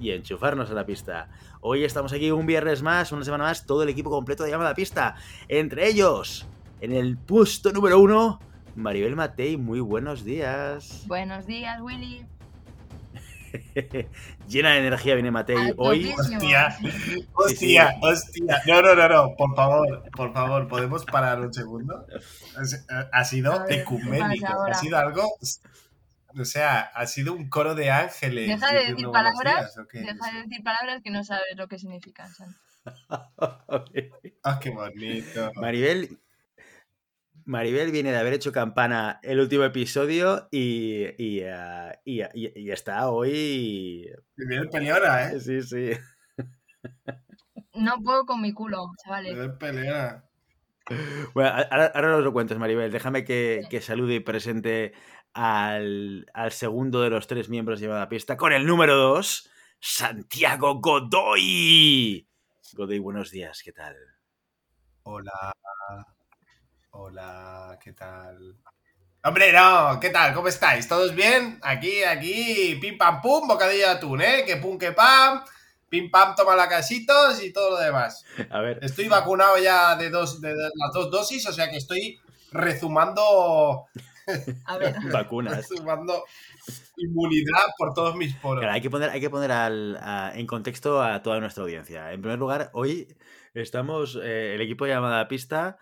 y enchufarnos a la pista. Hoy estamos aquí un viernes más, una semana más, todo el equipo completo de Llamada Pista. Entre ellos, en el puesto número uno, Maribel Matei, muy buenos días. Buenos días, Willy. Llena de energía viene Matei hoy. Hostia, hostia, hostia. No, no, no, no, por favor, por favor, ¿podemos parar un segundo? Ha sido ecuménico, ha sido algo o sea, ha sido un coro de ángeles. Deja de decir palabras. deja de decir palabras que no sabes lo que significan. ah, qué bonito. Maribel, Maribel viene de haber hecho campana el último episodio y, y, uh, y, y está hoy. Maribel peleona, ¿eh? Sí, sí. No puedo con mi culo, chavales. Peleona. Bueno, ahora, ahora nos lo cuentas, Maribel. Déjame que, que salude y presente al, al, segundo de los tres miembros de la pista con el número 2, Santiago Godoy. Godoy, buenos días, ¿qué tal? Hola. Hola, ¿qué tal? Hombre, no, ¿qué tal? ¿Cómo estáis? ¿Todos bien? Aquí, aquí, pim pam pum, bocadillo de atún, ¿eh? Que pum, que pam, pim pam, toma la casitos y todo lo demás. A ver. Estoy vacunado ya de, dos, de las dos dosis, o sea que estoy rezumando a ver. Vacunas. Sumando inmunidad por todos mis poros. Claro, hay que poner, hay que poner al, a, en contexto a toda nuestra audiencia. En primer lugar, hoy estamos, eh, el equipo de llamada a pista.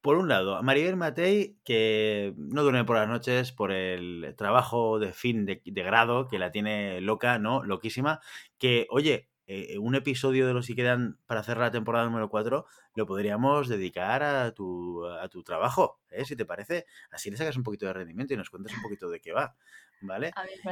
Por un lado, a Maribel Matei, que no duerme por las noches por el trabajo de fin de, de grado, que la tiene loca, ¿no? Loquísima. Que, oye, eh, un episodio de los que quedan para hacer la temporada número 4 lo podríamos dedicar a tu, a tu trabajo, ¿eh? si te parece. Así le sacas un poquito de rendimiento y nos cuentas un poquito de qué va, ¿vale?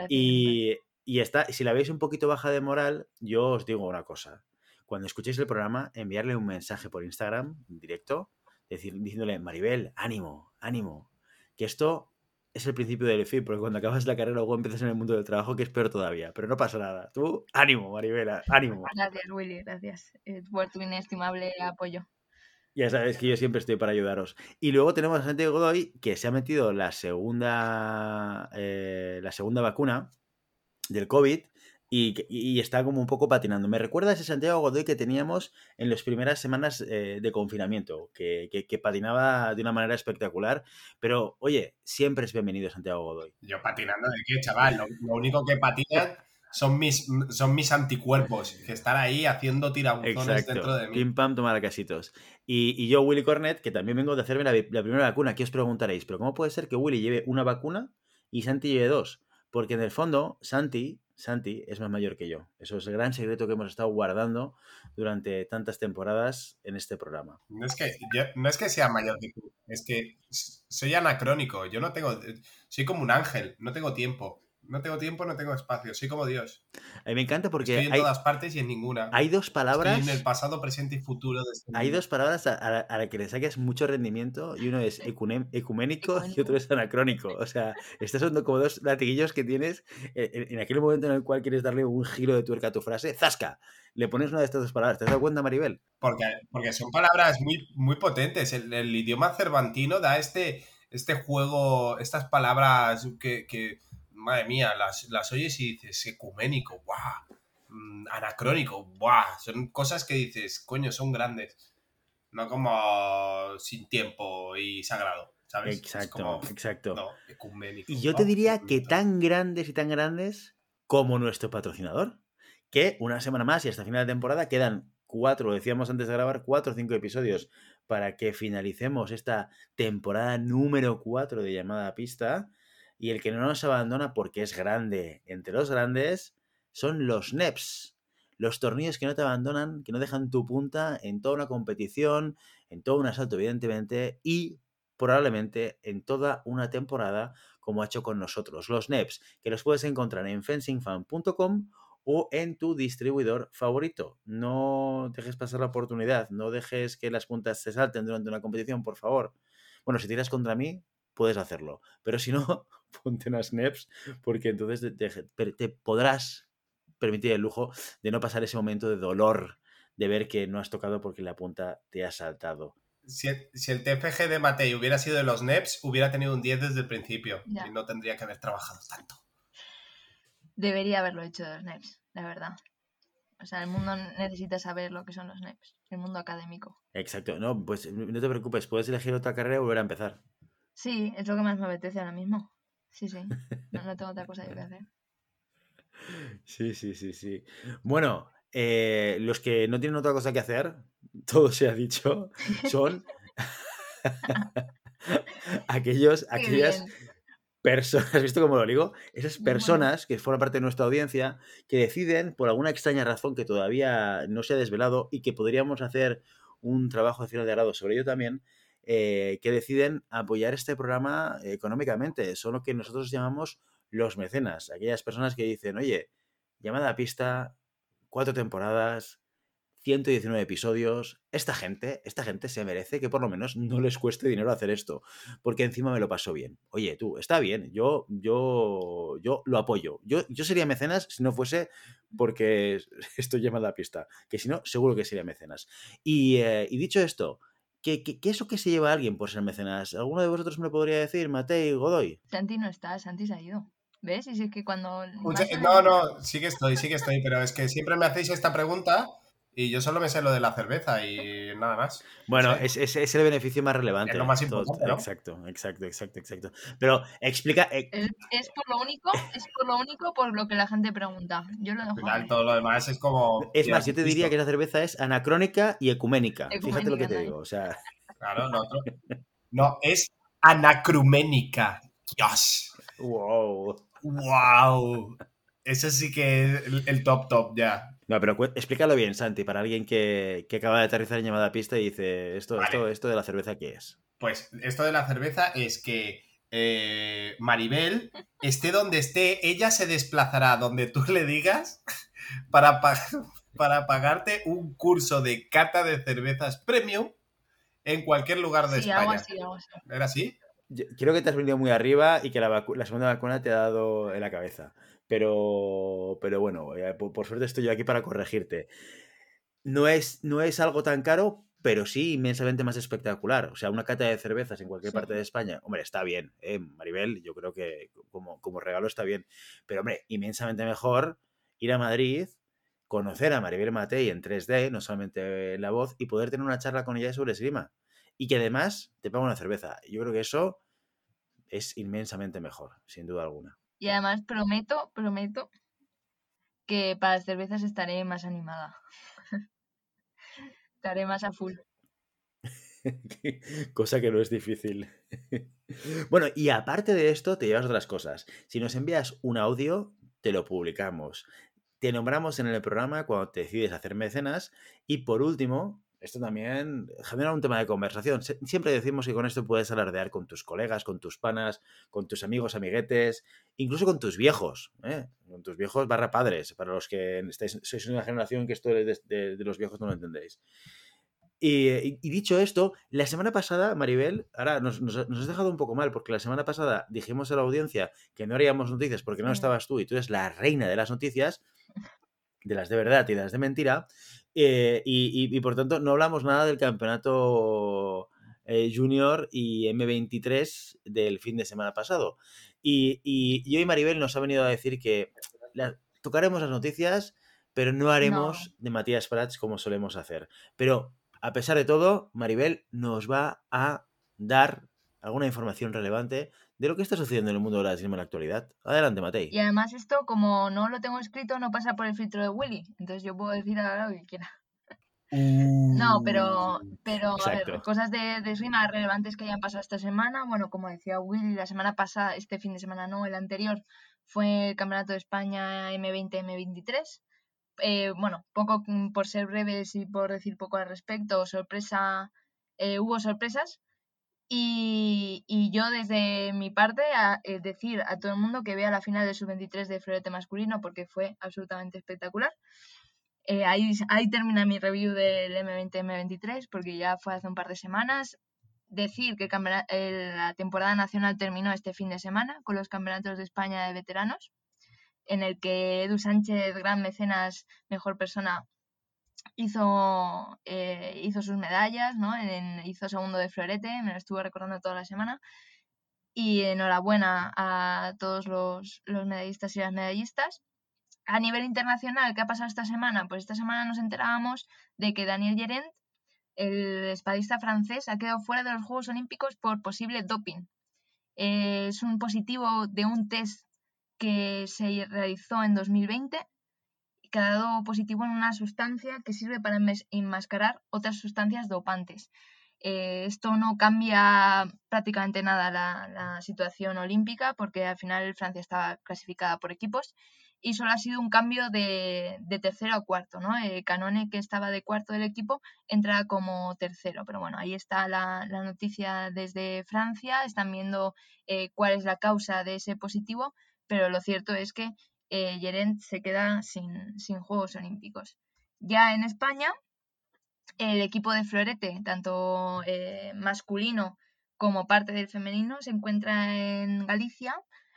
Y, y está, si la veis un poquito baja de moral, yo os digo una cosa. Cuando escuchéis el programa, enviarle un mensaje por Instagram, directo, decir, diciéndole, Maribel, ánimo, ánimo, que esto es el principio del fin, porque cuando acabas la carrera luego empiezas en el mundo del trabajo, que es peor todavía. Pero no pasa nada. Tú, ánimo, Maribela, ánimo. Gracias, Willy, gracias por tu inestimable apoyo. Ya sabes que yo siempre estoy para ayudaros. Y luego tenemos a Santiago Godoy, que se ha metido la segunda, eh, la segunda vacuna del COVID y, y, está como un poco patinando. Me recuerda a ese Santiago Godoy que teníamos en las primeras semanas eh, de confinamiento, que, que, que, patinaba de una manera espectacular. Pero, oye, siempre es bienvenido Santiago Godoy. Yo patinando de qué, chaval. Lo, lo único que patina son mis, son mis anticuerpos, que están ahí haciendo tirabuzones dentro de mí. Pim pam, tomar casitos. Y, y, yo, Willy Cornet, que también vengo de hacerme la, la primera vacuna, ¿qué os preguntaréis? ¿Pero cómo puede ser que Willy lleve una vacuna y Santi lleve dos? Porque en el fondo, Santi Santi es más mayor que yo. Eso es el gran secreto que hemos estado guardando durante tantas temporadas en este programa. No es que, no es que sea mayor que tú, es que soy anacrónico. Yo no tengo. Soy como un ángel, no tengo tiempo. No tengo tiempo, no tengo espacio. Soy como Dios. A mí me encanta porque. Estoy en hay, todas partes y en ninguna. Hay dos palabras. Estoy en el pasado, presente y futuro. De este hay mundo. dos palabras a, a, a las que le saques mucho rendimiento y uno es ecuménico, ecuménico y otro es anacrónico. O sea, estos son como dos latiguillos que tienes en, en, aquel momento en el cual quieres darle un giro de tuerca a tu frase. ¡Zasca! Le pones una de estas dos palabras. ¿Te has dado cuenta, Maribel? Porque, porque son palabras muy, muy potentes. El, el idioma cervantino da este, este juego, estas palabras que. que madre mía, las, las oyes y dices ecuménico, ¡guau! Mm, anacrónico, ¡guau! Son cosas que dices, coño, son grandes. No como sin tiempo y sagrado, ¿sabes? Exacto, como, exacto. No, ecuménico. Y yo te diría que tan grandes y tan grandes como nuestro patrocinador, que una semana más y hasta final de temporada quedan cuatro, lo decíamos antes de grabar, cuatro o cinco episodios para que finalicemos esta temporada número cuatro de llamada a pista y el que no nos abandona porque es grande entre los grandes son los NEPs, los tornillos que no te abandonan, que no dejan tu punta en toda una competición, en todo un asalto, evidentemente, y probablemente en toda una temporada, como ha hecho con nosotros. Los NEPs, que los puedes encontrar en fencingfan.com o en tu distribuidor favorito. No dejes pasar la oportunidad, no dejes que las puntas se salten durante una competición, por favor. Bueno, si tiras contra mí, puedes hacerlo, pero si no, ponte unas NEPs porque entonces te, podrás permitir el lujo de no pasar ese momento de dolor de ver que no has tocado porque la punta te ha saltado. Si el, TFG de Matei hubiera sido de los NEPs, hubiera tenido un 10 desde el principio y no tendría que haber trabajado tanto. Debería haberlo hecho de los NEPs, la verdad. O sea, el mundo necesita saber lo que son los NEPs, el mundo académico. Exacto, no, pues no te preocupes, puedes elegir otra carrera y volver a empezar. Sí, es lo que más me apetece ahora mismo. Sí, sí, no, tengo otra cosa que hacer. Sí, sí, sí, sí. Bueno, eh, los que no tienen otra cosa que hacer, todo se ha dicho, son aquellos, aquellas personas, ¿has visto cómo lo digo? Esas personas que forman parte de nuestra audiencia que deciden, por alguna extraña razón que todavía no se ha desvelado y que podríamos hacer un trabajo de final de grado sobre ello también, eh, que deciden apoyar este programa económicamente. Son lo que nosotros llamamos los mecenas, aquellas personas que dicen, oye, llamada a pista, cuatro temporadas, 119 episodios. Esta gente, esta gente se merece que por lo menos no les cueste dinero hacer esto, porque encima me lo paso bien. Oye, tú, está bien, yo, yo, yo lo apoyo. Yo, yo sería mecenas si no fuese porque estoy llamada a pista, que si no, seguro que sería mecenas. Y, eh, dicho esto, ¿Qué, ¿Qué, es lo que se lleva a alguien por ser mecenas? ¿Alguno de vosotros me lo podría decir, Matei Godoy? Santi no está, Santi se ha ido. ¿Ves? Y si es que cuando... No, no, sí que estoy, sí que estoy, pero es que siempre me hacéis esta pregunta y yo solo me sé lo de la cerveza y nada más. Bueno, es, es, el beneficio más relevante. Es lo más importante, ¿no? Exacto, exacto, exacto, exacto. Pero explica... Eh, es, por lo único, es por lo único por lo que la gente pregunta. Yo lo dejo. Final, todo lo demás es como... Es más, yo te diría que esa cerveza es anacrónica y ecuménica. Fíjate lo que te digo, o sea... Claro, no, no es anacruménica. Dios. Wow. ¡Wow! Ese sí que es el, top top ya. No, pero explícalo bien, Santi, para alguien que, acaba de aterrizar en llamada pista y dice, ¿esto, esto, esto de la cerveza qué es? Pues esto de la cerveza es que eh, Maribel, esté donde esté, ella se desplazará donde tú le digas para, para pagarte un curso de cata de cervezas premium en cualquier lugar de España. ¿Era así? Creo que te has venido muy arriba y que la, la, segunda vacuna te ha dado en la cabeza. Pero, pero bueno, eh, por, suerte estoy yo aquí para corregirte. No es, no es algo tan caro, pero sí inmensamente más espectacular. O sea, una cata de cervezas en cualquier parte de España, hombre, está bien, ¿eh? Maribel, yo creo que como, como regalo está bien. Pero, hombre, inmensamente mejor ir a Madrid, conocer a Maribel Matei en 3D, no solamente en la voz, y poder tener una charla con ella sobre esgrima y que además te paga una cerveza. Yo creo que eso es inmensamente mejor, sin duda alguna. Y además prometo, prometo que para las cervezas estaré más animada. estaré más a full. Cosa que no es difícil. bueno, y aparte de esto, te llevas otras cosas. Si nos envías un audio, te lo publicamos. Te nombramos en el programa cuando te decides hacer mecenas. Y por último, esto también genera un tema de conversación. Siempre decimos que con esto puedes alardear con tus colegas, con tus panas, con tus amigos, amiguetes, incluso con tus viejos, ¿eh? con tus viejos barra padres, para los que estáis, sois una generación que esto de, los viejos no lo entendéis. Y, dicho esto, la semana pasada, Maribel, ahora nos, nos, has dejado un poco mal, porque la semana pasada dijimos a la audiencia que no haríamos noticias porque no estabas tú y tú eres la reina de las noticias, de las de verdad y de las de mentira. Eh, y, por tanto, no hablamos nada del campeonato eh, junior y M23 del fin de semana pasado. Y, y, yo y Maribel nos ha venido a decir que tocaremos las noticias, pero no haremos de Matías Prats como solemos hacer. Pero a pesar de todo, Maribel nos va a dar alguna información relevante de lo que está sucediendo en el mundo de la cinema en la actualidad. Adelante, Matei. Y además esto, como no lo tengo escrito, no pasa por el filtro de Willy. Entonces yo puedo decir ahora lo que quiera. No, pero, pero cosas de, de rima relevantes que hayan pasado esta semana. Bueno, como decía Willy, la semana pasada, este fin de semana no, el anterior, fue el Campeonato de España M20, M23. Eh, bueno, poco mm, por ser breves y por decir poco al respecto, sorpresa, eh, hubo sorpresas Y, yo desde mi parte a, eh, decir a todo el mundo que vea la final del sub-23 de florete masculino porque fue absolutamente espectacular. Eh, ahí, ahí termina mi review del M20-M23 porque ya fue hace un par de semanas. Decir que la temporada nacional terminó este fin de semana con los campeonatos de España de veteranos, en el que Edu Sánchez, gran mecenas, mejor persona, hizo, eh, hizo sus medallas, ¿no? hizo segundo de florete, me lo estuve recordando toda la semana. Y enhorabuena a todos los, los medallistas y las medallistas. A nivel internacional, ¿qué ha pasado esta semana? Pues esta semana nos enterábamos de que Daniel Gerent, el espadista francés, ha quedado fuera de los Juegos Olímpicos por posible doping. Eh, es un positivo de un test que se realizó en 2020 que ha dado positivo en una sustancia que sirve para enmascarar otras sustancias dopantes. Eh, esto no cambia prácticamente nada la, situación olímpica porque al final Francia estaba clasificada por equipos y solo ha sido un cambio de, tercero a cuarto. ¿no? Eh, Canone, que estaba de cuarto del equipo, entra como tercero. Pero bueno, ahí está la, noticia desde Francia. Están viendo eh, cuál es la causa de ese positivo, pero lo cierto es que eh, se queda sin, Juegos Olímpicos. Ya en España, el equipo de florete, tanto eh, masculino como parte del femenino, se encuentra en Galicia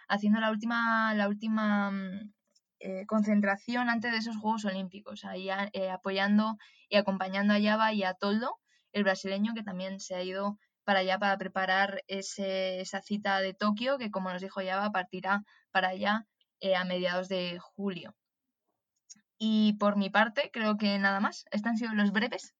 haciendo la última, la última mm, eh, concentración antes de esos Juegos Olímpicos, ahí eh, apoyando y acompañando a Yaba y a Toldo, el brasileño que también se ha ido para allá para preparar esa cita de Tokio, que como nos dijo Yaba, partirá para allá eh, a mediados de julio. Y por mi parte, creo que nada más. Estas han sido los breves,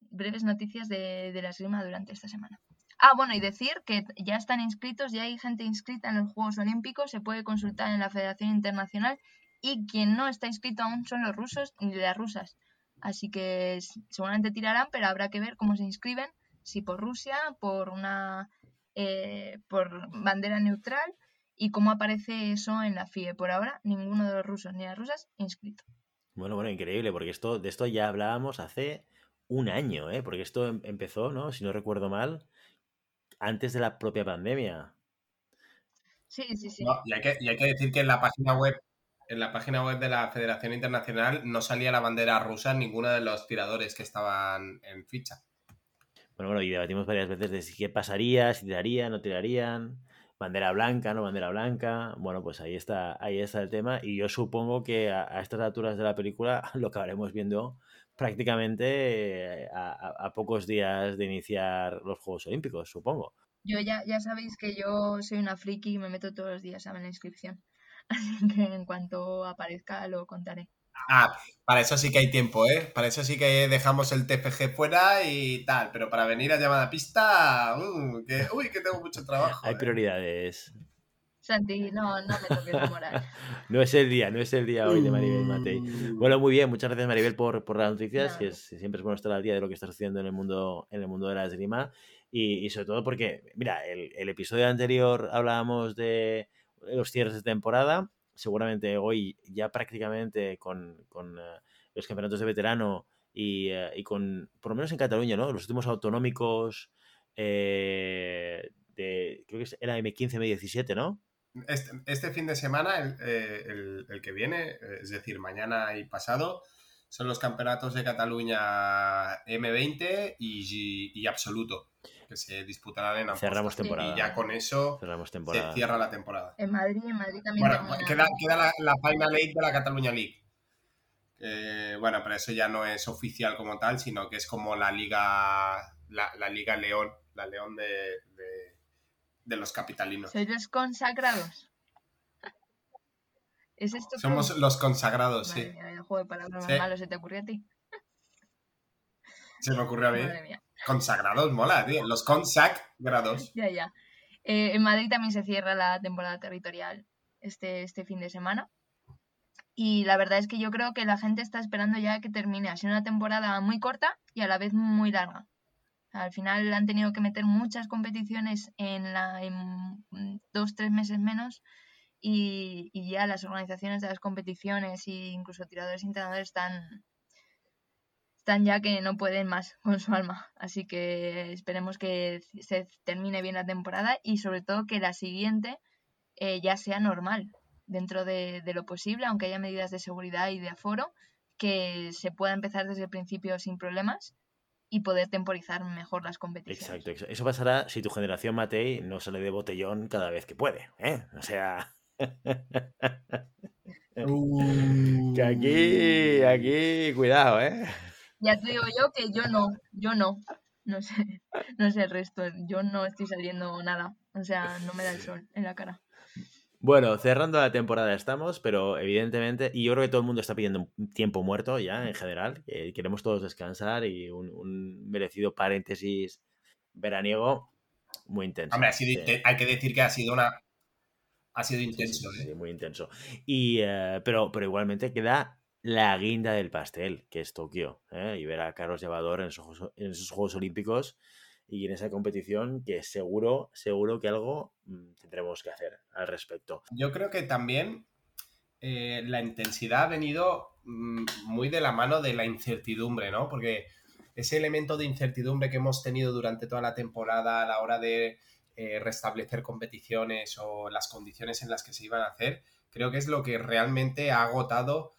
breves noticias de, de la esgrima durante esta semana. Ah, bueno, y decir que ya están inscritos, ya hay gente inscrita en los Juegos Olímpicos, se puede consultar en la Federación Internacional y quien no está inscrito aún son los rusos y las rusas. Así que seguramente tirarán, pero habrá que ver cómo se inscriben, si por Rusia, por una eh, por bandera neutral y cómo aparece eso en la FIE. Por ahora, ninguno de los rusos ni las rusas inscrito. Bueno, bueno, increíble, porque esto, de esto ya hablábamos hace un año, ¿eh? porque esto em, empezó, ¿no? Si no recuerdo mal, antes de la propia pandemia. Sí, sí, sí. y, hay que, decir que en la página web en la página web de la Federación Internacional no salía la bandera rusa en ninguno de los tiradores que estaban en ficha. Bueno, bueno, y debatimos varias veces de si qué pasaría, si tirarían, no tirarían bandera blanca, no bandera blanca. Bueno, pues ahí está, ahí está el tema. Y yo supongo que a, estas alturas de la película lo acabaremos viendo prácticamente eh, a, pocos días de iniciar los Juegos Olímpicos, supongo. Yo ya, ya sabéis que yo soy una friki y me meto todos los días a la inscripción. Así que en cuanto aparezca lo contaré. Ah, para eso sí que hay tiempo, ¿eh? Para eso sí que dejamos el TFG fuera y tal, pero para venir a llamada pista, uh, que, uy, que tengo mucho trabajo. Hay ¿eh? prioridades. Santi, no, no me toques la moral. no es el día, no es el día hoy de Maribel Matei. Uh. Bueno, muy bien, muchas gracias Maribel por, por las noticias, que siempre es bueno estar al día de lo que está sucediendo en el mundo, en el mundo de la esgrima. Y, y sobre todo porque, mira, el, el episodio anterior hablábamos de los cierres de temporada seguramente hoy ya prácticamente con, eh, los campeonatos de veterano eh, y, con, por lo menos en Cataluña, ¿no? Los últimos autonómicos eh, de, creo que era M15, M17, ¿no? Este, este, fin de semana, el, el, que viene, es decir, mañana y pasado, son los campeonatos de Cataluña M20 y, y absoluto que se disputarán en Cerramos temporada. Y ya con eso Cerramos temporada. se cierra la temporada. En Madrid, en Madrid también. Bueno, queda, queda la, la, Final Eight de la Cataluña League. bueno, pero eso ya no es oficial como tal, sino que es como la Liga, la, Liga León, la León de, de, los capitalinos. ¿Sois los consagrados? ¿Es esto Somos los consagrados, sí. el juego de palabras más malo se te ocurrió a ti. Se me ocurrió a mí. Consagrados, mola, tío. Los consagrados. Ya, ya. Eh, en Madrid también se cierra la temporada territorial este, este fin de semana. Y la verdad es que yo creo que la gente está esperando ya que termine. Ha sido una temporada muy corta y a la vez muy larga. Al final han tenido que meter muchas competiciones en, la, en dos, tres meses menos y, y, ya las organizaciones de las competiciones e incluso tiradores y entrenadores están, están ya que no pueden más con su alma. Así que esperemos que se termine bien la temporada y sobre todo que la siguiente eh, ya sea normal dentro de, lo posible, aunque haya medidas de seguridad y de aforo, que se pueda empezar desde el principio sin problemas y poder temporizar mejor las competiciones. Exacto, eso pasará si tu generación Matei no sale de botellón cada vez que puede, ¿eh? O sea... que aquí, aquí, cuidado, ¿eh? Ya te digo yo que yo no, yo no. No sé, no sé el resto. Yo no estoy saliendo nada. O sea, no me da el sol en la cara. Bueno, cerrando la temporada estamos, pero evidentemente, y yo creo que todo el mundo está pidiendo un tiempo muerto ya en general, queremos todos descansar y un, merecido paréntesis veraniego muy intenso. Hombre, hay que decir que ha sido una... Ha sido intenso, sí, ¿eh? muy intenso. Y, eh, pero, pero igualmente queda la guinda del pastel, que es Tokio, ¿eh? y ver a Carlos Llevador en en esos Juegos Olímpicos y en esa competición que seguro, seguro que algo mm, tendremos que hacer al respecto. Yo creo que también eh, la intensidad ha venido mm, muy de la mano de la incertidumbre, ¿no? Porque ese elemento de incertidumbre que hemos tenido durante toda la temporada a la hora de eh, restablecer competiciones o las condiciones en las que se iban a hacer, creo que es lo que realmente ha agotado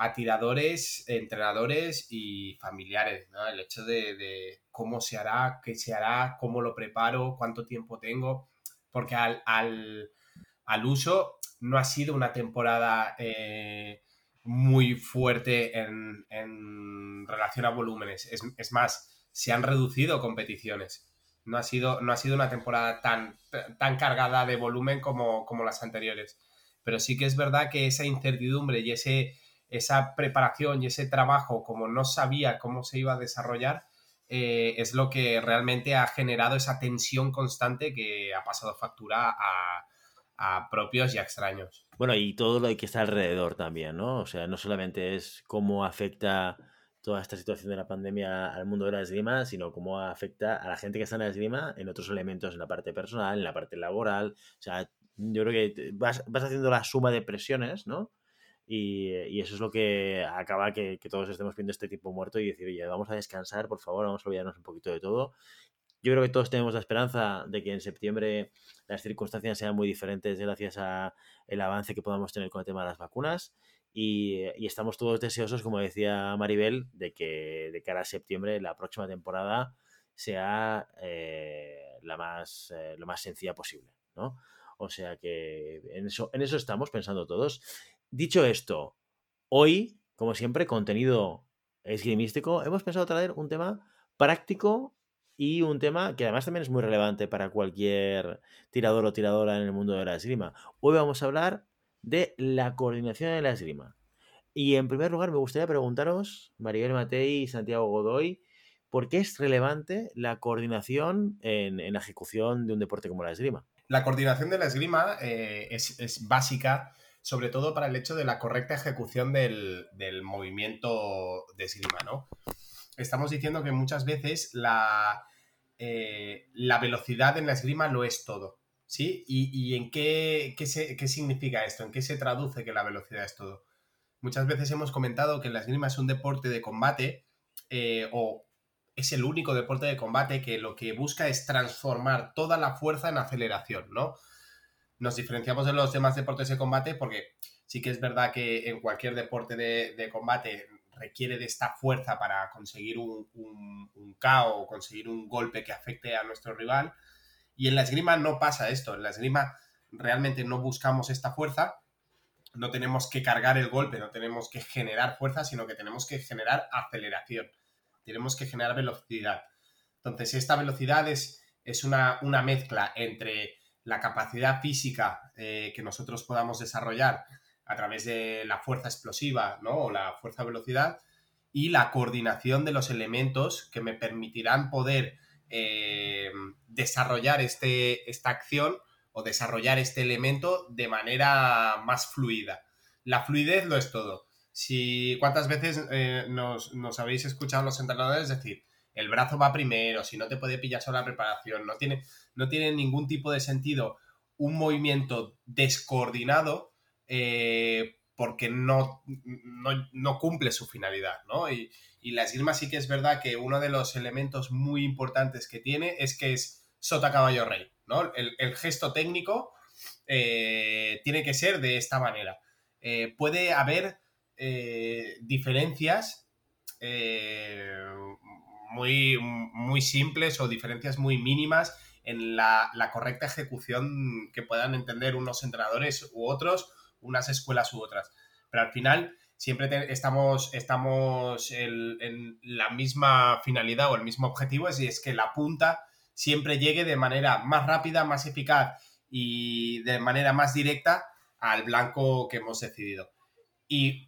a tiradores, entrenadores y familiares, ¿no? El hecho de, cómo se hará, qué se hará, cómo lo preparo, cuánto tiempo tengo, porque al, al, uso no ha sido una temporada eh, muy fuerte en, en, relación a volúmenes. Es, más, se han reducido competiciones. No ha sido, no ha sido una temporada tan, tan cargada de volumen como, como las anteriores. Pero sí que es verdad que esa incertidumbre y ese esa preparación y ese trabajo, como no sabía cómo se iba a desarrollar, eh, es lo que realmente ha generado esa tensión constante que ha pasado factura a, propios y a extraños. Bueno, y todo lo que está alrededor también, ¿no? O sea, no solamente es cómo afecta toda esta situación de la pandemia al mundo de la esgrima, sino cómo afecta a la gente que está en la esgrima en otros elementos, en la parte personal, en la parte laboral. O sea, yo creo que vas, vas haciendo la suma de presiones, ¿no? Y, eso es lo que acaba que, todos estemos viendo este tipo muerto y decir, oye, vamos a descansar, por favor, vamos a olvidarnos un poquito de todo. Yo creo que todos tenemos la esperanza de que en septiembre las circunstancias sean muy diferentes gracias al avance que podamos tener con el tema de las vacunas. Y, estamos todos deseosos, como decía Maribel, de que de cara a septiembre, la próxima temporada, sea eh, la más, eh, lo más sencilla posible, ¿no? O sea que en eso, en eso estamos pensando todos. Dicho esto, hoy, como siempre, contenido esgrimístico, hemos pensado traer un tema práctico y un tema que además también es muy relevante para cualquier tirador o tiradora en el mundo de la esgrima. Hoy vamos a hablar de la coordinación de la esgrima. Y en primer lugar me gustaría preguntaros, Maribel Matei y Santiago Godoy, ¿por qué es relevante la coordinación en, la ejecución de un deporte como la esgrima? La coordinación de la esgrima eh, es, es, básica sobre todo para el hecho de la correcta ejecución del, movimiento de esgrima, ¿no? Estamos diciendo que muchas veces la, eh, la velocidad en la esgrima lo es todo, ¿sí? ¿Y, en qué, qué, significa esto? ¿En qué se traduce que la velocidad es todo? Muchas veces hemos comentado que la esgrima es un deporte de combate eh, o es el único deporte de combate que lo que busca es transformar toda la fuerza en aceleración, ¿no? Nos diferenciamos de los demás deportes de combate porque sí que es verdad que en cualquier deporte de, combate requiere de esta fuerza para conseguir un, un, conseguir un golpe que afecte a nuestro rival. Y en la esgrima no pasa esto. En la esgrima realmente no buscamos esta fuerza, no tenemos que cargar el golpe, no tenemos que generar fuerza, sino que tenemos que generar aceleración. Tenemos que generar velocidad. Entonces, esta velocidad es, una mezcla entre la capacidad física eh, que nosotros podamos desarrollar a través de la fuerza explosiva ¿no? o la fuerza velocidad y la coordinación de los elementos que me permitirán poder eh, desarrollar este, esta acción o desarrollar este elemento de manera más fluida. La fluidez lo es todo. Si, ¿Cuántas veces eh, nos, nos, habéis escuchado los entrenadores decir, el brazo va primero, si no te puede pillar solo la preparación, no tiene, no tiene ningún tipo de sentido un movimiento descoordinado eh, porque no, no, cumple su finalidad, ¿no? Y, Y la esgrima sí que es verdad que uno de los elementos muy importantes que tiene es que es sota caballo rey, ¿no? El, gesto técnico eh, tiene que ser de esta manera. Eh, puede haber diferencias muy, muy simples o diferencias muy mínimas en la, correcta ejecución que puedan entender unos entrenadores u otros, unas escuelas u otras. Pero al final siempre estamos, estamos en, la misma finalidad o el mismo objetivo, y es que la punta siempre llegue de manera más rápida, más eficaz y de manera más directa al blanco que hemos decidido. Y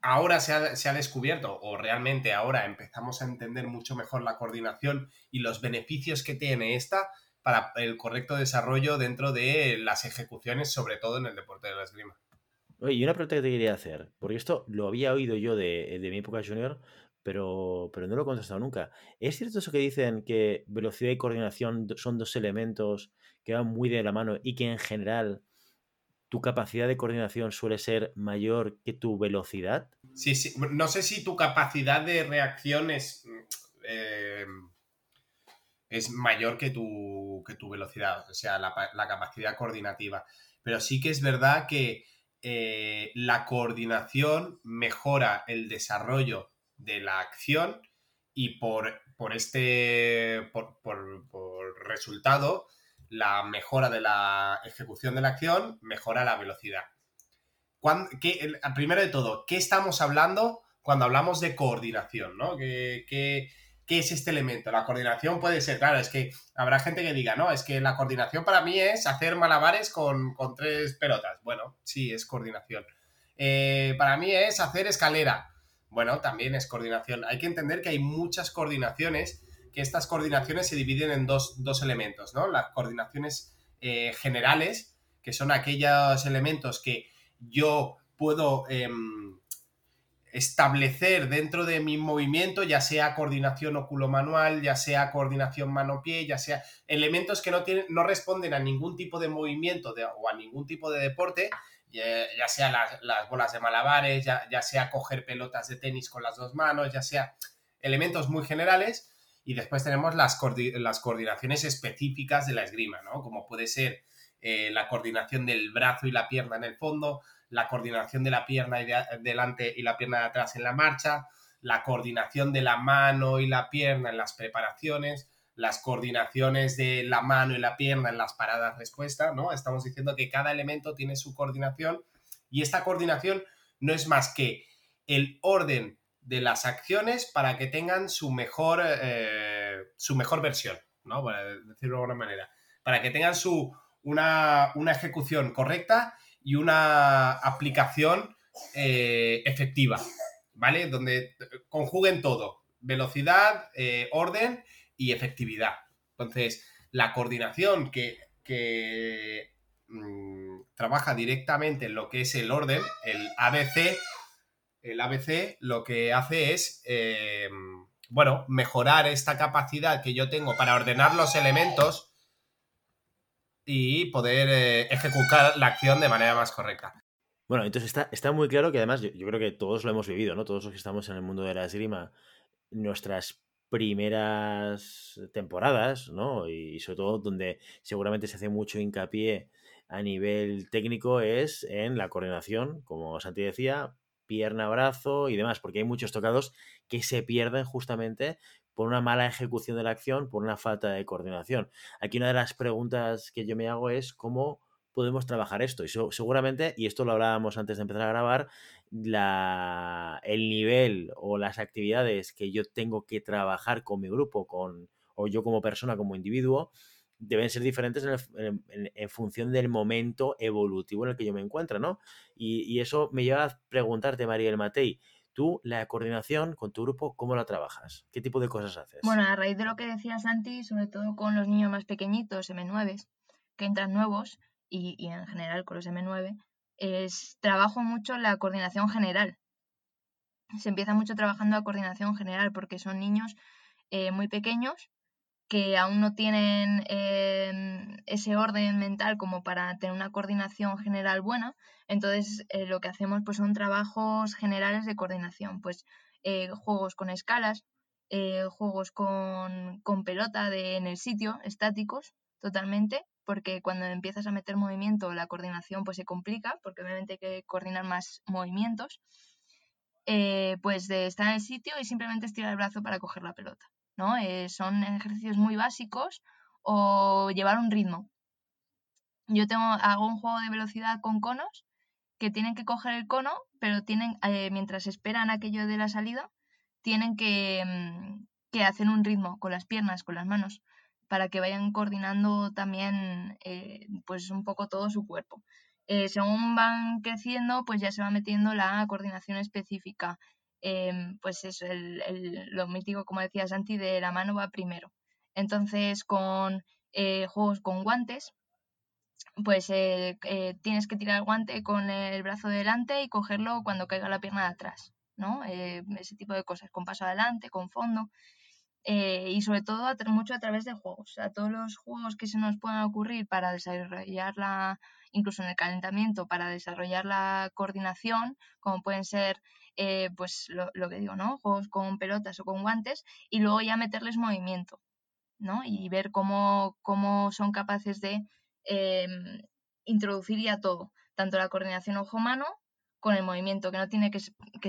ahora se ha, descubierto, o realmente ahora empezamos a entender mucho mejor la coordinación y los beneficios que tiene esta para el correcto desarrollo dentro de las ejecuciones, sobre todo en el deporte de la esgrima. Oye, y una pregunta que te quería hacer, porque esto lo había oído yo de, mi época junior, pero, pero no lo he contestado nunca. ¿Es cierto eso que dicen que velocidad y coordinación son dos elementos que van muy de la mano y que en general tu capacidad de coordinación suele ser mayor que tu velocidad? Sí, sí. No sé si tu capacidad de reacción es, eh, es mayor que tu, que tu velocidad, o sea, la, la capacidad coordinativa. Pero sí que es verdad que eh, la coordinación mejora el desarrollo de la acción y por, por este por, resultado la mejora de la ejecución de la acción mejora la velocidad. primero de todo, ¿qué estamos hablando cuando hablamos de coordinación? ¿no? ¿Qué, ¿Qué es este elemento? La coordinación puede ser, claro, es que habrá gente que diga, no, es que la coordinación para mí es hacer malabares con, tres pelotas. Bueno, sí, es coordinación. Eh, para mí es hacer escalera. Bueno, también es coordinación. Hay que entender que hay muchas coordinaciones, estas coordinaciones se dividen en dos, elementos, ¿no? Las coordinaciones eh, generales, que son aquellos elementos que yo puedo... Em, establecer dentro de mi movimiento, ya sea coordinación óculo-manual, ya sea coordinación mano-pie, ya sea elementos que no, tienen, no responden a ningún tipo de movimiento o a ningún tipo de deporte, ya, sea las, bolas de malabares, ya, ya, sea coger pelotas de tenis con las dos manos, ya sea elementos muy generales. Y después tenemos las, las coordinaciones específicas de la esgrima, ¿no? Como puede ser eh, la coordinación del brazo y la pierna en el fondo, la coordinación de la pierna de delante y la pierna de atrás en la marcha, la coordinación de la mano y la pierna en las preparaciones, las coordinaciones de la mano y la pierna en las paradas respuesta, ¿no? Estamos diciendo que cada elemento tiene su coordinación y esta coordinación no es más que el orden de las acciones para que tengan su mejor, eh, su mejor versión, ¿no? Para decirlo de alguna manera. Para que tengan su, una, una ejecución correcta y una aplicación eh, efectiva, ¿vale? Donde conjuguen todo, velocidad, eh, orden y efectividad. Entonces, la coordinación que, mm, trabaja directamente en lo que es el orden, el ABC, el ABC lo que hace es, eh, bueno, mejorar esta capacidad que yo tengo para ordenar los elementos y poder eh, ejecutar la acción de manera más correcta. Bueno, entonces está, está muy claro que además yo, creo que todos lo hemos vivido, ¿no? Todos los que estamos en el mundo de la esgrima, nuestras primeras temporadas, ¿no? Y sobre todo donde seguramente se hace mucho hincapié a nivel técnico es en la coordinación, como Santi decía, pierna, brazo y demás, porque hay muchos tocados que se pierden justamente por una mala ejecución de la acción, por una falta de coordinación. Aquí una de las preguntas que yo me hago es cómo podemos trabajar esto. Y seguramente, y esto lo hablábamos antes de empezar a grabar, la, el nivel o las actividades que yo tengo que trabajar con mi grupo, con, o yo como persona, como individuo, deben ser diferentes en, función del momento evolutivo en el que yo me encuentro, ¿no? Y, eso me lleva a preguntarte, María el Matei, Tú, la coordinación con tu grupo, ¿cómo la trabajas? ¿Qué tipo de cosas haces? Bueno, a raíz de lo que decía Santi, sobre todo con los niños más pequeñitos, M9, que entran nuevos, y, en general con los M9, es, trabajo mucho la coordinación general. Se empieza mucho trabajando la coordinación general porque son niños eh, muy pequeños que aún no tienen em, ese orden mental como para tener una coordinación general buena. Entonces, eh, lo que hacemos pues, son trabajos generales de coordinación. Pues eh, juegos con escalas, eh, juegos con, con pelota de, en el sitio, estáticos, totalmente, porque cuando empiezas a meter movimiento la coordinación pues se complica, porque obviamente hay que coordinar más movimientos, eh, pues de estar en el sitio y simplemente estirar el brazo para coger la pelota, ¿no? Eh, son ejercicios muy básicos o llevar un ritmo. Yo tengo, hago un juego de velocidad con conos que tienen que coger el cono, pero tienen, eh, mientras esperan aquello de la salida, tienen que, mm, que hacer un ritmo con las piernas, con las manos para que vayan coordinando también eh, pues un poco todo su cuerpo. Según van creciendo, pues ya se va metiendo la coordinación específica. Em, pues es el, lo mítico, como decía Santi, de la mano va primero. Entonces, con eh, juegos con guantes, pues tienes que tirar el guante con el brazo delante y cogerlo cuando caiga la pierna de atrás, ¿no? ese tipo de cosas, con paso adelante, con fondo. Eh, y sobre todo mucho a través de juegos. a todos los juegos que se nos puedan ocurrir para desarrollar la, incluso en el calentamiento, para desarrollar la coordinación, como pueden ser, eh, pues lo, lo, que digo, ¿no? Juegos con pelotas o con guantes, y luego ya meterles movimiento, ¿no? Y ver cómo, cómo son capaces de em, introducir ya todo, tanto la coordinación ojo-mano con el movimiento, que no tiene que,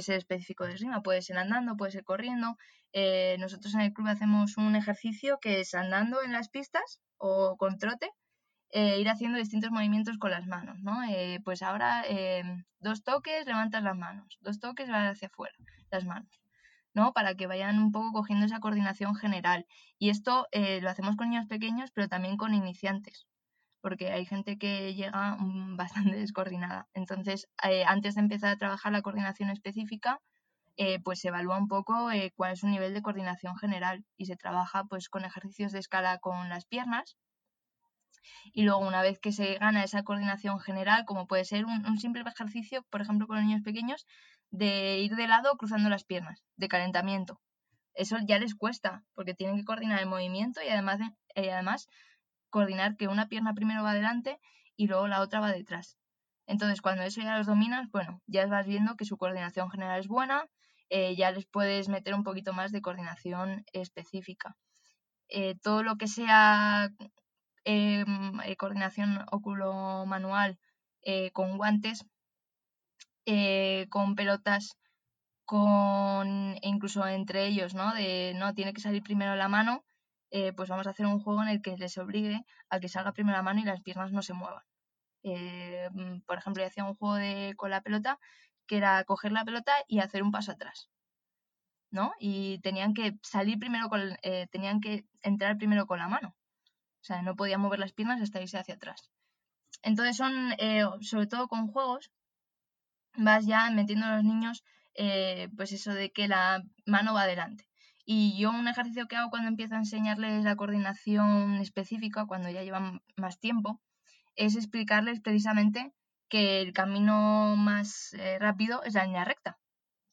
ser específico de esgrima, puede ser andando, puede ser corriendo. Eh, nosotros en el club hacemos un ejercicio que es andando en las pistas o con trote, eh, ir haciendo distintos movimientos con las manos, ¿no? Eh, pues ahora dos toques, levantas las manos, dos toques, vas hacia afuera, las manos, ¿no? Para que vayan un poco cogiendo esa coordinación general. Y esto lo hacemos con niños pequeños, pero también con iniciantes porque hay gente que llega mm, bastante descoordinada. Entonces, eh, antes de empezar a trabajar la coordinación específica, eh, pues se evalúa un poco eh, cuál es su nivel de coordinación general y se trabaja pues con ejercicios de escala con las piernas. Y luego, una vez que se gana esa coordinación general, como puede ser un, simple ejercicio, por ejemplo, con los niños pequeños, de ir de lado cruzando las piernas, de calentamiento. Eso ya les cuesta, porque tienen que coordinar el movimiento y además, además coordinar que una pierna primero va adelante y luego la otra va detrás. Entonces, cuando eso ya los dominas, bueno, ya vas viendo que su coordinación general es buena, eh, ya les puedes meter un poquito más de coordinación específica. Eh, todo lo que sea eh, coordinación óculo-manual con guantes, con pelotas, con e incluso entre ellos, ¿no? De no tiene que salir primero la mano, eh, pues vamos a hacer un juego en el que les obligue a que salga primero la mano y las piernas no se muevan. Eh, mm, por ejemplo, yo hacía un juego de, con la pelota que era coger la pelota y hacer un paso atrás. ¿no? Y tenían que salir primero con, eh, tenían que entrar primero con la mano. O sea, no podían mover las piernas hasta irse hacia atrás. Entonces son, sobre todo con juegos, vas ya metiendo a los niños, pues eso de que la mano va adelante. Y yo un ejercicio que hago cuando empiezo a enseñarles la coordinación específica, cuando ya llevan más tiempo, es explicarles precisamente que el camino más eh, rápido es la línea recta.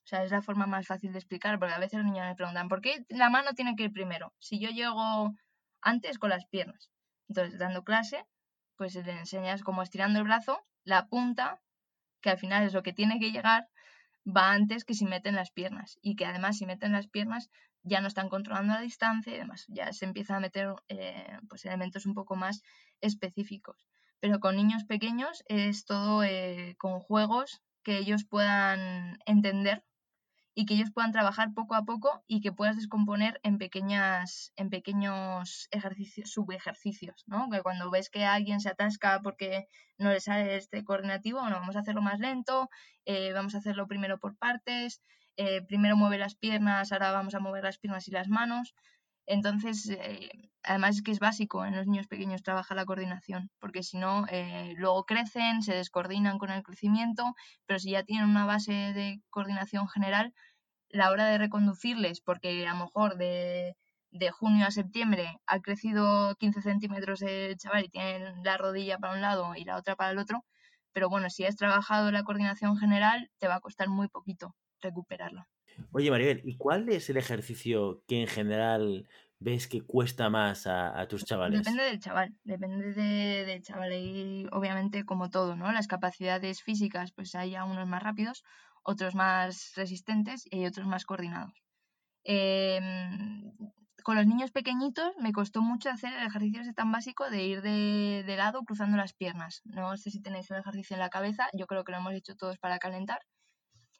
O sea, es la forma más fácil de explicar, porque a veces los niños me preguntan, ¿por qué la mano tiene que ir primero? Si yo llego antes con las piernas. Entonces, dando clase, pues le enseñas como estirando el brazo, la punta, que al final es lo que tiene que llegar, va antes que si meten las piernas. Y que además si meten las piernas ya no están controlando la distancia y demás, ya se empieza a meter eh, pues elementos un poco más específicos. Pero con niños pequeños es todo eh, con juegos que ellos puedan entender y que ellos puedan trabajar poco a poco y que puedas descomponer en pequeñas en pequeños ejercicios subejercicios no que cuando ves que alguien se atasca porque no le sale este coordinativo bueno vamos a hacerlo más lento eh, vamos a hacerlo primero por partes eh, primero mueve las piernas, ahora vamos a mover las piernas y las manos. Entonces, eh, además es que es básico en los niños pequeños trabajar la coordinación, porque si no, eh, luego crecen, se descoordinan con el crecimiento, pero si ya tienen una base de coordinación general, la hora de reconducirles, porque a lo mejor de, de junio a septiembre ha crecido 15 centímetros el chaval y tiene la rodilla para un lado y la otra para el otro, pero bueno, si has trabajado la coordinación general, te va a costar muy poquito recuperarlo. Oye, Maribel, ¿y cuál es el ejercicio que en general ves que cuesta más a, tus chavales? Depende del chaval, depende del chaval y obviamente como todo, ¿no? Las capacidades físicas, pues hay unos más rápidos, otros más resistentes y hay otros más coordinados. Em, con los niños pequeñitos me costó mucho hacer el ejercicio tan básico de ir de, lado cruzando las piernas. No sé si tenéis un ejercicio en la cabeza, yo creo que lo hemos hecho todos para calentar.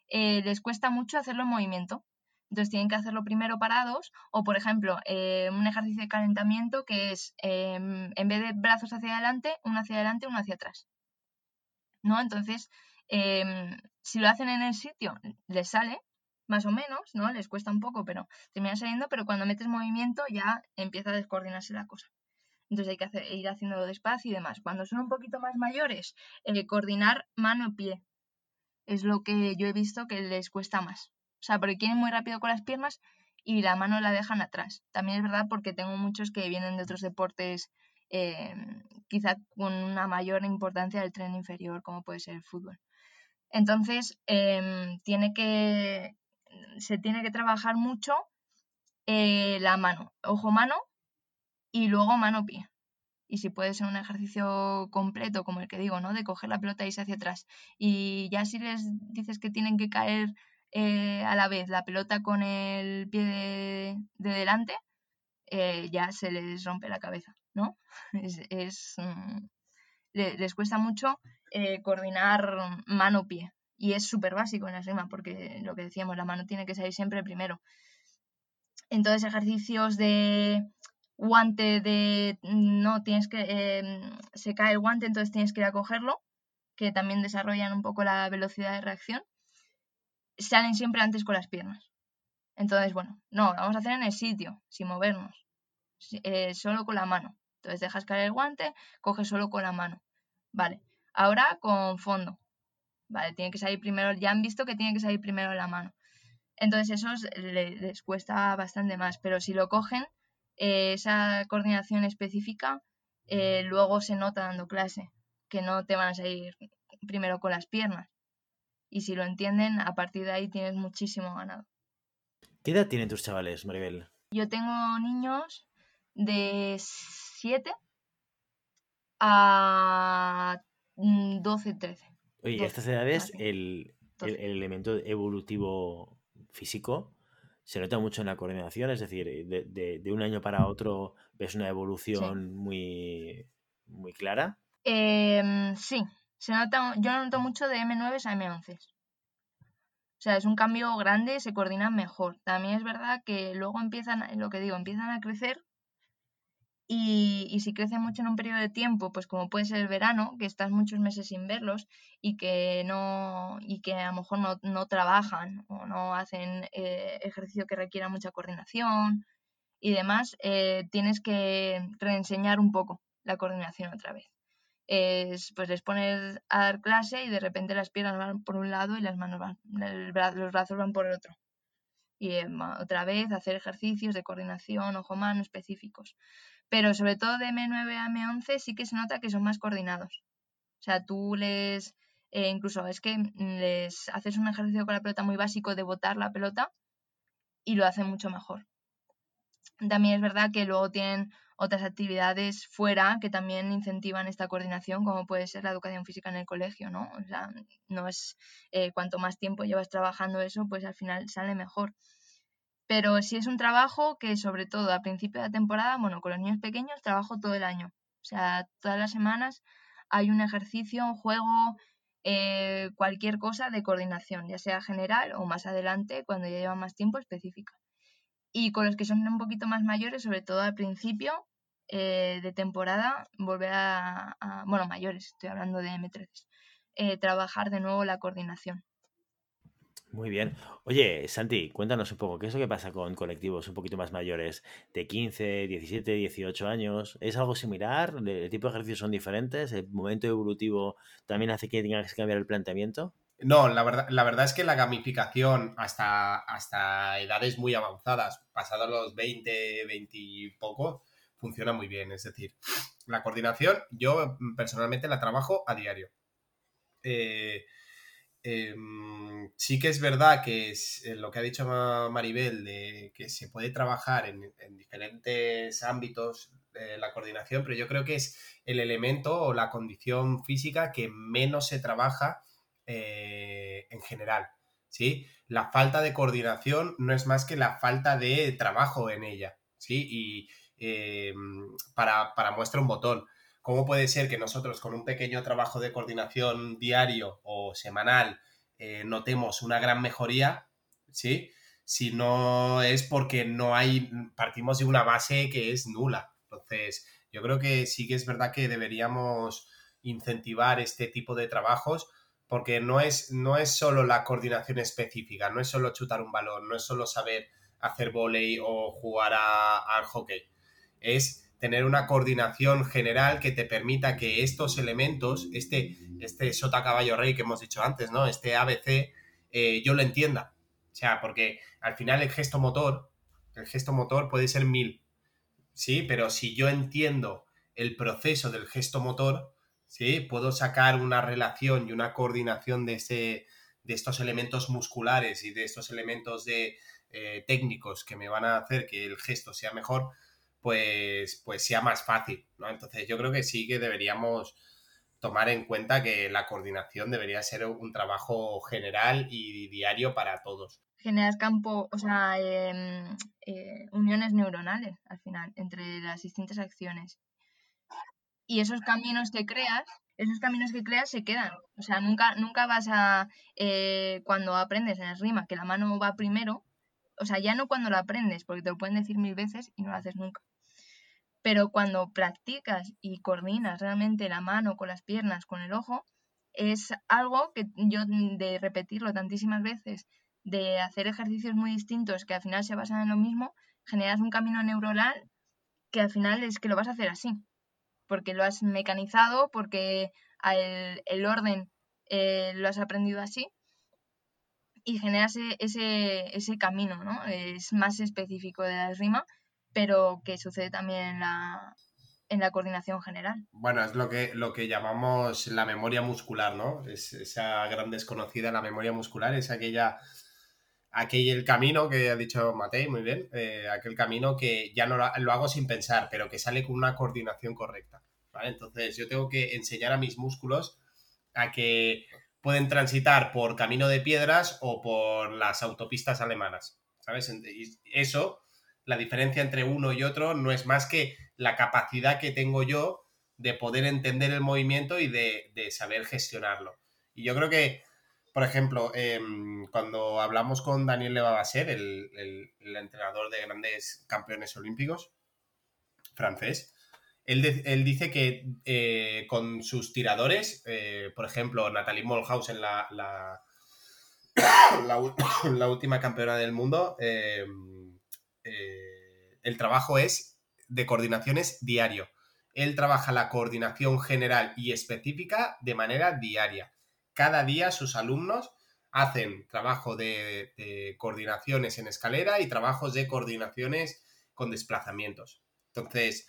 Eh, les cuesta mucho hacerlo en movimiento. Entonces tienen que hacerlo primero parados o, por ejemplo, eh, un ejercicio de calentamiento que es, em, en vez de brazos hacia adelante, uno hacia adelante, uno hacia atrás. ¿No? Entonces, em, si lo hacen en el sitio, les sale, más o menos, ¿no? Les cuesta un poco, pero termina saliendo, pero cuando metes movimiento ya empieza a descoordinarse la cosa. Entonces hay que ir haciéndolo despacio y demás. Cuando son un poquito más mayores, eh, coordinar mano-pie es lo que yo he visto que les cuesta más. O sea, porque quieren muy rápido con las piernas y la mano la dejan atrás. También es verdad porque tengo muchos que vienen de otros deportes eh, quizá con una mayor importancia del tren inferior, como puede ser el fútbol. Entonces, em, tiene que, se tiene que trabajar mucho eh, la mano, ojo-mano y luego mano-pie. Y si puede ser un ejercicio completo, como el que digo, ¿no? De coger la pelota y irse hacia atrás. Y ya si les dices que tienen que caer eh, a la vez la pelota con el pie de, delante, eh, ya se les rompe la cabeza, ¿no? Es, mm, les cuesta mucho coordinar mano-pie y es súper básico en la esgrima porque lo que decíamos, la mano tiene que salir siempre primero. Entonces ejercicios de guante de no tienes que em, se cae el guante entonces tienes que ir a cogerlo que también desarrollan un poco la velocidad de reacción salen siempre antes con las piernas. Entonces bueno no vamos a hacer en el sitio sin movernos eh, solo con la mano. Entonces dejas caer el guante coges solo con la mano. Vale ahora con fondo. Vale, tiene que salir primero, ya han visto que tiene que salir primero la mano. Entonces eso les, cuesta bastante más, pero si lo cogen, eh, esa coordinación específica eh, luego se nota dando clase, que no te van a salir primero con las piernas. Y si lo entienden, a partir de ahí tienes muchísimo ganado. ¿Qué edad tienen tus chavales, Maribel? Yo tengo niños de 7 a 12, mm, 13. Oye, a estas edades el, elemento evolutivo físico se nota mucho en la coordinación, es decir, de, un año para otro ves una evolución muy, muy clara. Em, sí, se nota, yo noto mucho de M9 a M11. O sea, es un cambio grande, se coordinan mejor. También es verdad que luego empiezan, lo que digo, empiezan a crecer y, si crecen mucho en un periodo de tiempo, pues como puede ser el verano, que estás muchos meses sin verlos y que no y que a lo mejor no, trabajan o no hacen eh, ejercicio que requiera mucha coordinación y demás, eh, tienes que reenseñar un poco la coordinación otra vez. Es, pues les pones a dar clase y de repente las piernas van por un lado y las manos van, los brazos van por el otro. Y eh, otra vez hacer ejercicios de coordinación ojo-mano específicos pero sobre todo de M9 a M11 sí que se nota que son más coordinados. O sea, tú les, eh, incluso es que les haces un ejercicio con la pelota muy básico de botar la pelota y lo hacen mucho mejor. También es verdad que luego tienen otras actividades fuera que también incentivan esta coordinación, como puede ser la educación física en el colegio, ¿no? O sea, no es eh, cuanto más tiempo llevas trabajando eso, pues al final sale mejor. Pero si es un trabajo que sobre todo a principio de temporada, bueno, con los niños pequeños trabajo todo el año. O sea, todas las semanas hay un ejercicio, un juego, eh, cualquier cosa de coordinación, ya sea general o más adelante, cuando ya lleva más tiempo, específica. Y con los que son un poquito más mayores, sobre todo al principio eh, de temporada, volver a, bueno, mayores, estoy hablando de M13, eh, trabajar de nuevo la coordinación. Muy bien. Oye, Santi, cuéntanos un poco, ¿qué es lo que pasa con colectivos un poquito más mayores, de 15, 17, 18 años? ¿Es algo similar? ¿El tipo de ejercicios son diferentes? ¿El momento evolutivo también hace que tengas que cambiar el planteamiento? No, la verdad, la verdad es que la gamificación hasta, hasta edades muy avanzadas, pasados los 20, 20 y poco, funciona muy bien. Es decir, la coordinación yo personalmente la trabajo a diario. Eh, Em, sí que es verdad que es eh, lo que ha dicho Maribel, de que se puede trabajar en, diferentes ámbitos la coordinación, pero yo creo que es el elemento o la condición física que menos se trabaja eh, en general. ¿sí? La falta de coordinación no es más que la falta de trabajo en ella, ¿sí? Y eh, para, para muestra un botón. ¿Cómo puede ser que nosotros con un pequeño trabajo de coordinación diario o semanal eh, notemos una gran mejoría, ¿sí? Si no es porque no hay, partimos de una base que es nula. Entonces, yo creo que sí que es verdad que deberíamos incentivar este tipo de trabajos porque no es, no es solo la coordinación específica, no es solo chutar un balón, no es solo saber hacer volei o jugar al hockey. Es tener una coordinación general que te permita que estos elementos, este, este sota caballo rey que hemos dicho antes, ¿no? Este ABC, eh, yo lo entienda. O sea, porque al final el gesto motor, el gesto motor puede ser mil, ¿sí? Pero si yo entiendo el proceso del gesto motor, ¿sí? Puedo sacar una relación y una coordinación de, ese, de estos elementos musculares y de estos elementos de, eh, técnicos que me van a hacer que el gesto sea mejor, pues, pues sea más fácil, ¿no? Entonces yo creo que sí que deberíamos tomar en cuenta que la coordinación debería ser un trabajo general y diario para todos. Generas campo, o sea, em, eh, uniones neuronales al final entre las distintas acciones. Y esos caminos que creas, esos caminos que creas se quedan. O sea, nunca, nunca vas a, eh, cuando aprendes en el rima, que la mano va primero, o sea, ya no cuando lo aprendes, porque te lo pueden decir mil veces y no lo haces nunca. Pero cuando practicas y coordinas realmente la mano con las piernas, con el ojo, es algo que yo de repetirlo tantísimas veces, de hacer ejercicios muy distintos que al final se basan en lo mismo, generas un camino neuronal que al final es que lo vas a hacer así, porque lo has mecanizado, porque el, orden eh, lo has aprendido así y generas ese, ese, camino, ¿no? Es más específico de la rima pero que sucede también en la, en la coordinación general. Bueno, es lo que, lo que llamamos la memoria muscular, ¿no? Es esa gran desconocida, la memoria muscular, es aquella, aquel camino que ha dicho Matei, muy bien, eh, aquel camino que ya no lo, hago sin pensar, pero que sale con una coordinación correcta, ¿vale? Entonces yo tengo que enseñar a mis músculos a que pueden transitar por camino de piedras o por las autopistas alemanas, ¿sabes? Y eso la diferencia entre uno y otro no es más que la capacidad que tengo yo de poder entender el movimiento y de, saber gestionarlo. Y yo creo que, por ejemplo, em, cuando hablamos con Daniel Levabaser, el, el, entrenador de grandes campeones olímpicos francés, él, dice que eh, con sus tiradores, eh, por ejemplo, Natalie Molhausen, la, la, la, última campeona del mundo, em, eh, el trabajo es de coordinaciones diario. Él trabaja la coordinación general y específica de manera diaria. Cada día sus alumnos hacen trabajo de, coordinaciones en escalera y trabajos de coordinaciones con desplazamientos. Entonces,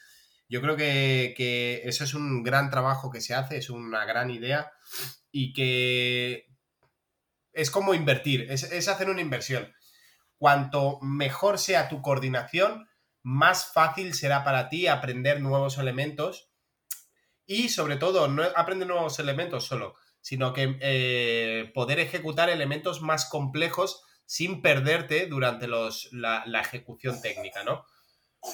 yo creo que, eso es un gran trabajo que se hace, es una gran idea y que es como invertir, es hacer una inversión cuanto mejor sea tu coordinación, más fácil será para ti aprender nuevos elementos y sobre todo no aprender nuevos elementos solo, sino que eh, poder ejecutar elementos más complejos sin perderte durante la, ejecución técnica, ¿no?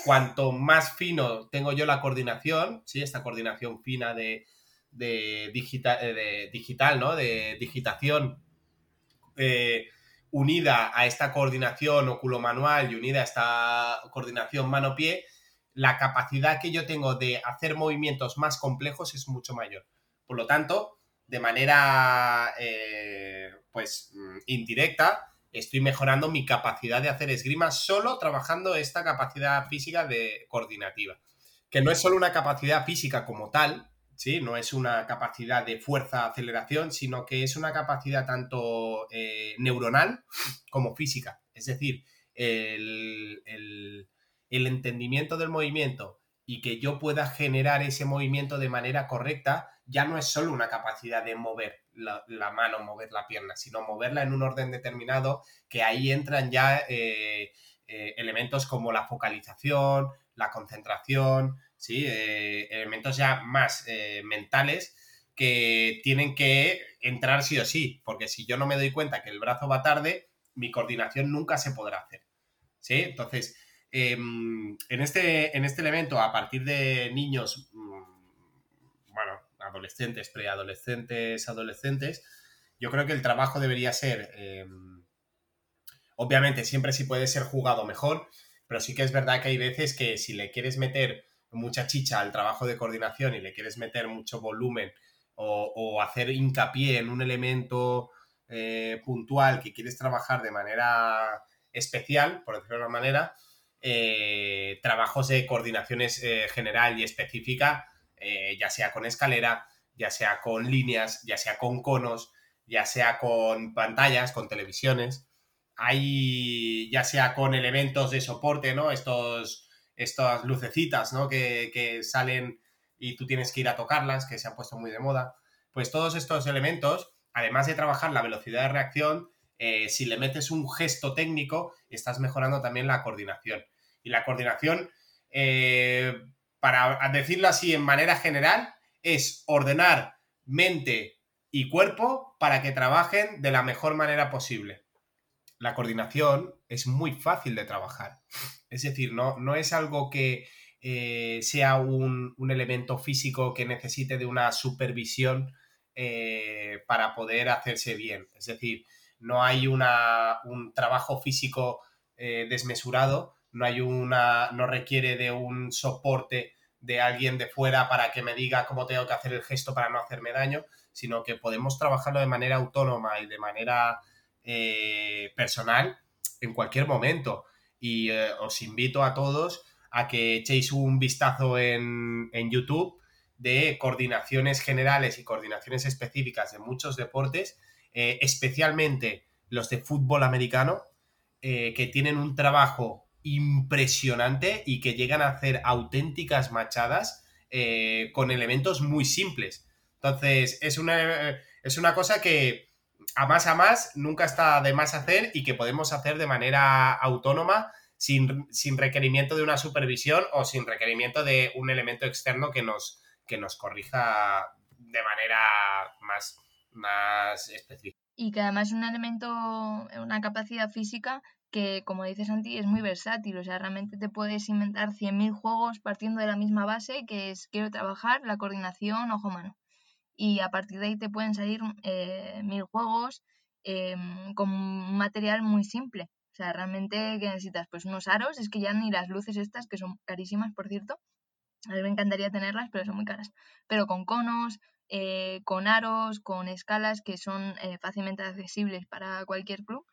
Cuanto más fino tengo yo la coordinación, ¿sí? Esta coordinación fina de, de, de digital, ¿no? De digitación, eh, unida a esta coordinación oculomanual y unida a esta coordinación mano-pie, la capacidad que yo tengo de hacer movimientos más complejos es mucho mayor. Por lo tanto, de manera eh, pues mm, indirecta, estoy mejorando mi capacidad de hacer esgrima solo trabajando esta capacidad física de coordinativa. Que no es solo una capacidad física como tal, ¿sí? No es una capacidad de fuerza, aceleración, sino que es una capacidad tanto eh, neuronal como física. Es decir, el, entendimiento del movimiento y que yo pueda generar ese movimiento de manera correcta ya no es solo una capacidad de mover la, mano, mover la pierna, sino moverla en un orden determinado, que ahí entran ya eh, eh, elementos como la focalización, la concentración, ¿sí? Eh, elementos ya más eh, mentales que tienen que entrar sí o sí, porque si yo no me doy cuenta que el brazo va tarde, mi coordinación nunca se podrá hacer. ¿Sí? Entonces, em, en, este, en este elemento, a partir de niños, mm, bueno, adolescentes, preadolescentes, adolescentes, yo creo que el trabajo debería ser, em, obviamente, siempre sí puede ser jugado mejor, pero sí que es verdad que hay veces que si le quieres meter mucha chicha al trabajo de coordinación y le quieres meter mucho volumen o, hacer hincapié en un elemento eh, puntual que quieres trabajar de manera especial, por decirlo de una manera, eh, trabajos de coordinaciones eh, general y específica, ya sea con escalera, ya sea con líneas, ya sea con conos, ya sea con pantallas, con televisiones, hay ya sea con elementos de soporte, ¿no? Estos, estas lucecitas, ¿no? Que, que salen y tú tienes que ir a tocarlas, que se han puesto muy de moda. Pues todos estos elementos, además de trabajar la velocidad de reacción, eh, si le metes un gesto técnico, estás mejorando también la coordinación. Y la coordinación, eh, para decirlo así en manera general, es ordenar mente y cuerpo para que trabajen de la mejor manera posible. La coordinación es muy fácil de trabajar. Es decir, no, no es algo que eh, sea un, elemento físico que necesite de una supervisión eh, para poder hacerse bien. Es decir, no hay una, un trabajo físico eh, desmesurado, no hay una, no requiere de un soporte de alguien de fuera para que me diga cómo tengo que hacer el gesto para no hacerme daño, sino que podemos trabajarlo de manera autónoma y de manera personal en cualquier momento. Y os invito a todos a que echéis un vistazo en, YouTube de coordinaciones generales y coordinaciones específicas de muchos deportes, eh, especialmente los de fútbol americano, eh, que tienen un trabajo impresionante y que llegan a hacer auténticas machadas eh, con elementos muy simples. Entonces, es una, es una cosa que a más a más nunca está de más hacer y que podemos hacer de manera autónoma sin, requerimiento de una supervisión o sin requerimiento de un elemento externo que nos, que nos corrija de manera más, más específica. Y que además es un elemento, una capacidad física que, como dices Santi, es muy versátil. O sea, realmente te puedes inventar 100.000 juegos partiendo de la misma base, que es quiero trabajar la coordinación ojo-mano. Y a partir de ahí te pueden salir eh, mil juegos em, con un material muy simple. O sea, realmente que necesitas pues unos aros, es que ya ni las luces estas, que son carísimas, por cierto, a mí me encantaría tenerlas, pero son muy caras. Pero con conos, eh, con aros, con escalas que son eh, fácilmente accesibles para cualquier club.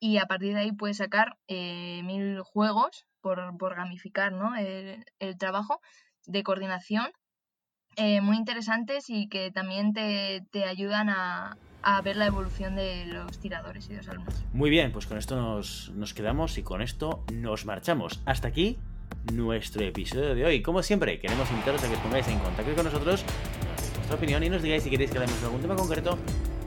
Y a partir de ahí puedes sacar mil juegos por, por gamificar ¿no? el, el, trabajo de coordinación muy interesantes y que también te, te ayudan a, a ver la evolución de los tiradores y de los alumnos. Muy bien, pues con esto nos, nos quedamos y con esto nos marchamos. Hasta aquí nuestro episodio de hoy. Como siempre, queremos invitaros a que os pongáis en contacto con nosotros, vuestra opinión y nos digáis si queréis que hablemos algún tema concreto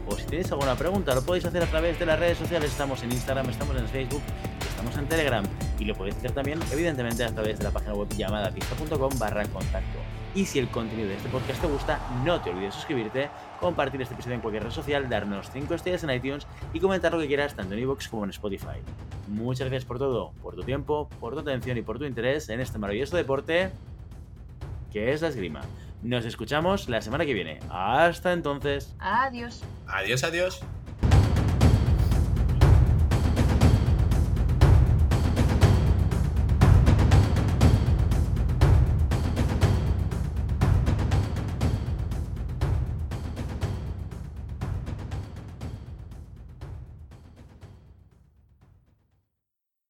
o si tenéis alguna pregunta, lo podéis hacer a través de las redes sociales. Estamos en Instagram, estamos en Facebook, estamos en Telegram y lo podéis hacer también, evidentemente, a través de la página web llamada pista.com barra contacto. Y si el contenido de este podcast te gusta, no te olvides suscribirte, compartir este episodio en cualquier red social, darnos 5 estrellas en iTunes y comentar lo que quieras tanto en iVoox como en Spotify. Muchas gracias por todo, por tu tiempo, por tu atención y por tu interés en este maravilloso deporte que es la esgrima. Nos escuchamos la semana que viene. Hasta entonces. Adiós. Adiós, adiós.